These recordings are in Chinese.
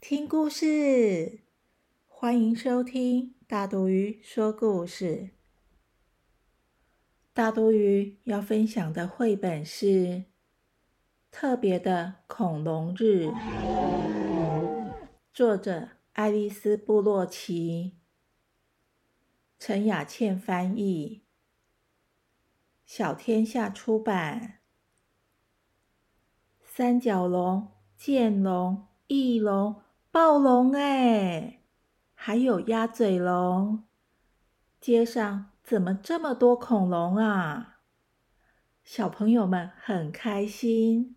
听故事！欢迎收听大毒鱼说故事。大毒鱼要分享的绘本是《特别的恐龙日》，作者爱丽丝·布洛奇，陈雅倩翻译，小天下出版。三角龙。剑龙、翼龙、暴龙，哎，还有鸭嘴龙。街上怎么这么多恐龙啊？小朋友们很开心，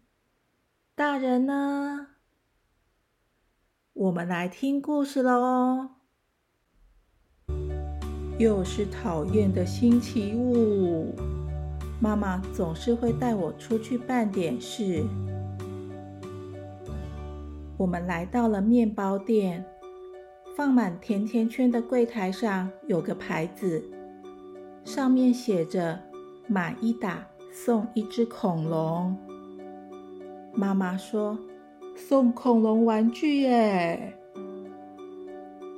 大人呢？我们来听故事喽。又是讨厌的星期五，妈妈总是会带我出去办点事。我们来到了面包店，放满甜甜圈的柜台上有个牌子，上面写着“买一打送一只恐龙”。妈妈说：“送恐龙玩具耶！”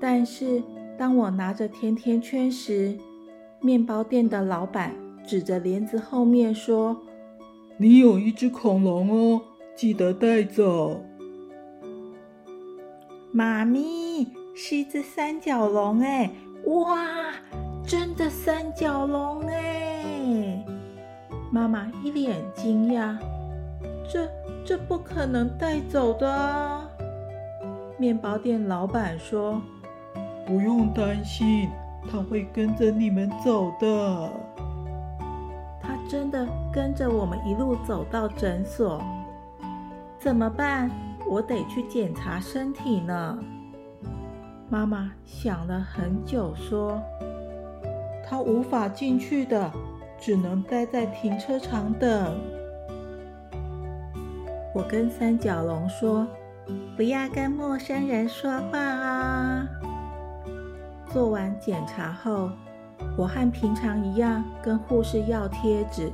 但是当我拿着甜甜圈时，面包店的老板指着帘子后面说：“你有一只恐龙哦，记得带走。”妈咪是一只三角龙哎！哇，真的三角龙哎！妈妈一脸惊讶，这这不可能带走的。面包店老板说：“不用担心，他会跟着你们走的。”他真的跟着我们一路走到诊所。怎么办？我得去检查身体呢。妈妈想了很久，说：“他无法进去的，只能待在停车场等。”我跟三角龙说：“不要跟陌生人说话啊！”做完检查后，我和平常一样跟护士要贴纸。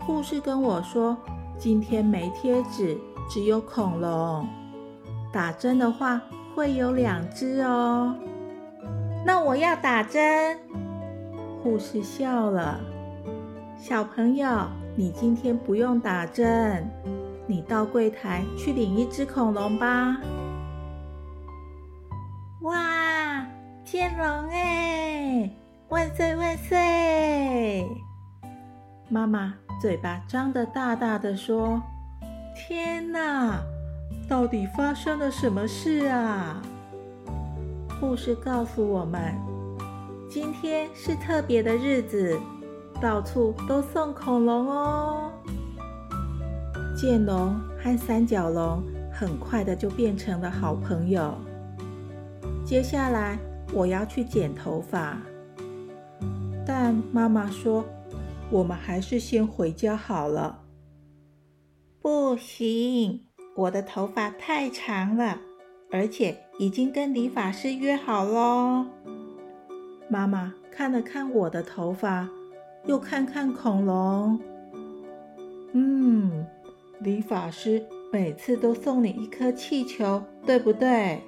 护士跟我说：“今天没贴纸。”只有恐龙打针的话会有两只哦。那我要打针。护士笑了。小朋友，你今天不用打针，你到柜台去领一只恐龙吧。哇，剑龙哎，万岁万岁！妈妈嘴巴张得大大的说。天哪！到底发生了什么事啊？护士告诉我们，今天是特别的日子，到处都送恐龙哦。剑龙和三角龙很快的就变成了好朋友。接下来我要去剪头发，但妈妈说，我们还是先回家好了。不行，我的头发太长了，而且已经跟理发师约好喽。妈妈看了看我的头发，又看看恐龙。嗯，理发师每次都送你一颗气球，对不对？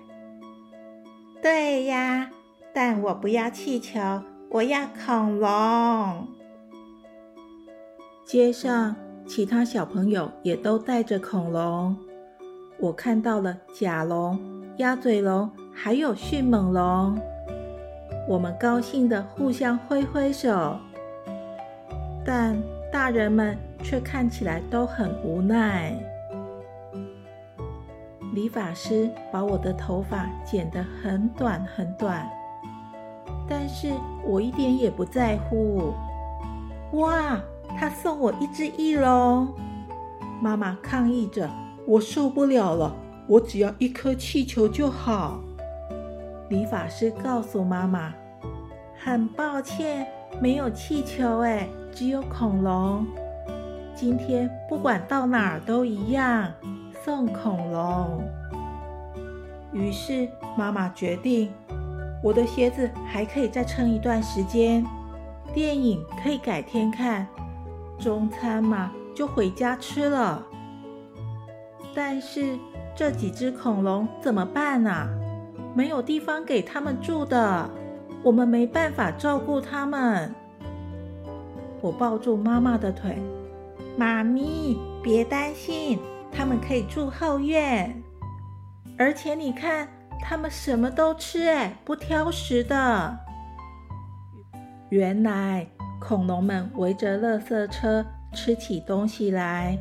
对呀，但我不要气球，我要恐龙。街上。其他小朋友也都带着恐龙，我看到了甲龙、鸭嘴龙，还有迅猛龙。我们高兴地互相挥挥手，但大人们却看起来都很无奈。理发师把我的头发剪得很短很短，但是我一点也不在乎。哇！他送我一只翼龙，妈妈抗议着：“我受不了了，我只要一颗气球就好。理发师告诉妈妈：“很抱歉，没有气球，哎，只有恐龙。今天不管到哪儿都一样，送恐龙。”于是妈妈决定，我的鞋子还可以再撑一段时间，电影可以改天看，中餐嘛就回家吃了。但是这几只恐龙怎么办啊？没有地方给他们住的，我们没办法照顾他们。我抱住妈妈的腿，妈咪，别担心，他们可以住后院。而且你看，他们什么都吃，哎，不挑食的。原来恐龙们围着垃圾车吃起东西来，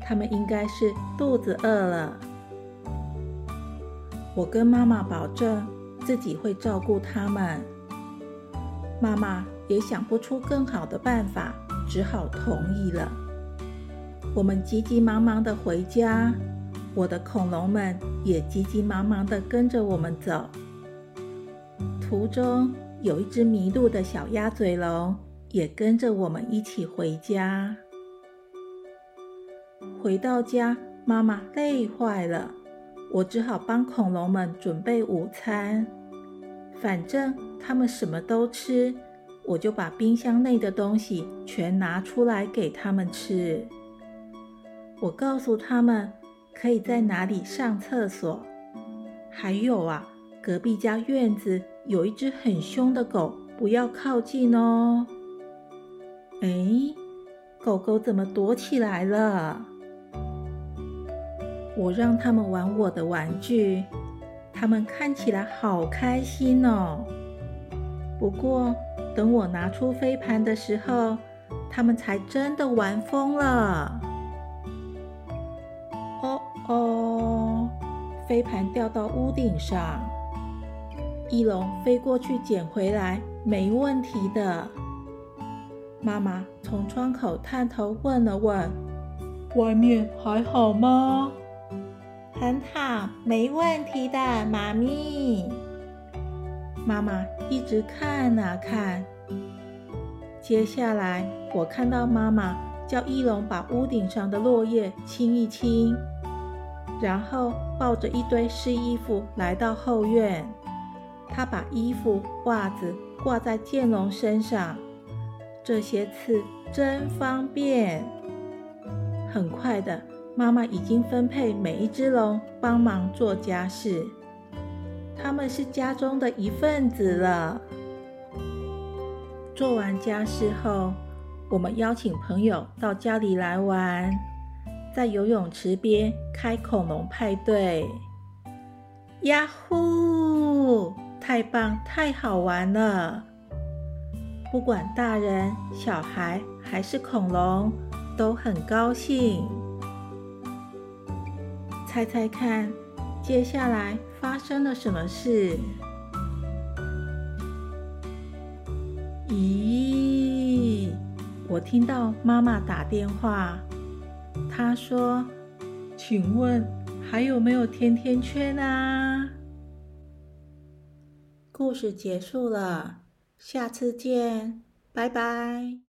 他们应该是肚子饿了。我跟妈妈保证自己会照顾他们。妈妈也想不出更好的办法，只好同意了。我们急急忙忙的回家，我的恐龙们也急急忙忙的跟着我们走。途中有一只迷路的小鸭嘴龙也跟着我们一起回家。回到家，妈妈累坏了。我只好帮恐龙们准备午餐，反正他们什么都吃，我就把冰箱内的东西全拿出来给他们吃。我告诉他们可以在哪里上厕所，还有啊，隔壁家院子有一只很凶的狗，不要靠近哦。哎，狗狗怎么躲起来了？我让他们玩我的玩具，他们看起来好开心哦。不过，等我拿出飞盘的时候，他们才真的玩疯了。哦哦，飞盘掉到屋顶上，翼龙飞过去捡回来，没问题的。妈妈从窗口探头问了问：“外面还好吗？”很好，没问题的，妈咪。妈妈一直看啊看。接下来，我看到妈妈叫翼龙把屋顶上的落叶清一清，然后抱着一堆湿衣服来到后院。他把衣服、袜子挂在剑龙身上，这些刺真方便。很快的。妈妈已经分配每一只龙帮忙做家事，他们是家中的一份子了。做完家事后，我们邀请朋友到家里来玩，在游泳池边开恐龙派对。呀呼！太棒，太好玩了！不管大人、小孩还是恐龙，都很高兴。猜猜看，接下来发生了什么事？咦，我听到妈妈打电话，她说：“请问还有没有甜甜圈啊？”故事结束了，下次见，拜拜。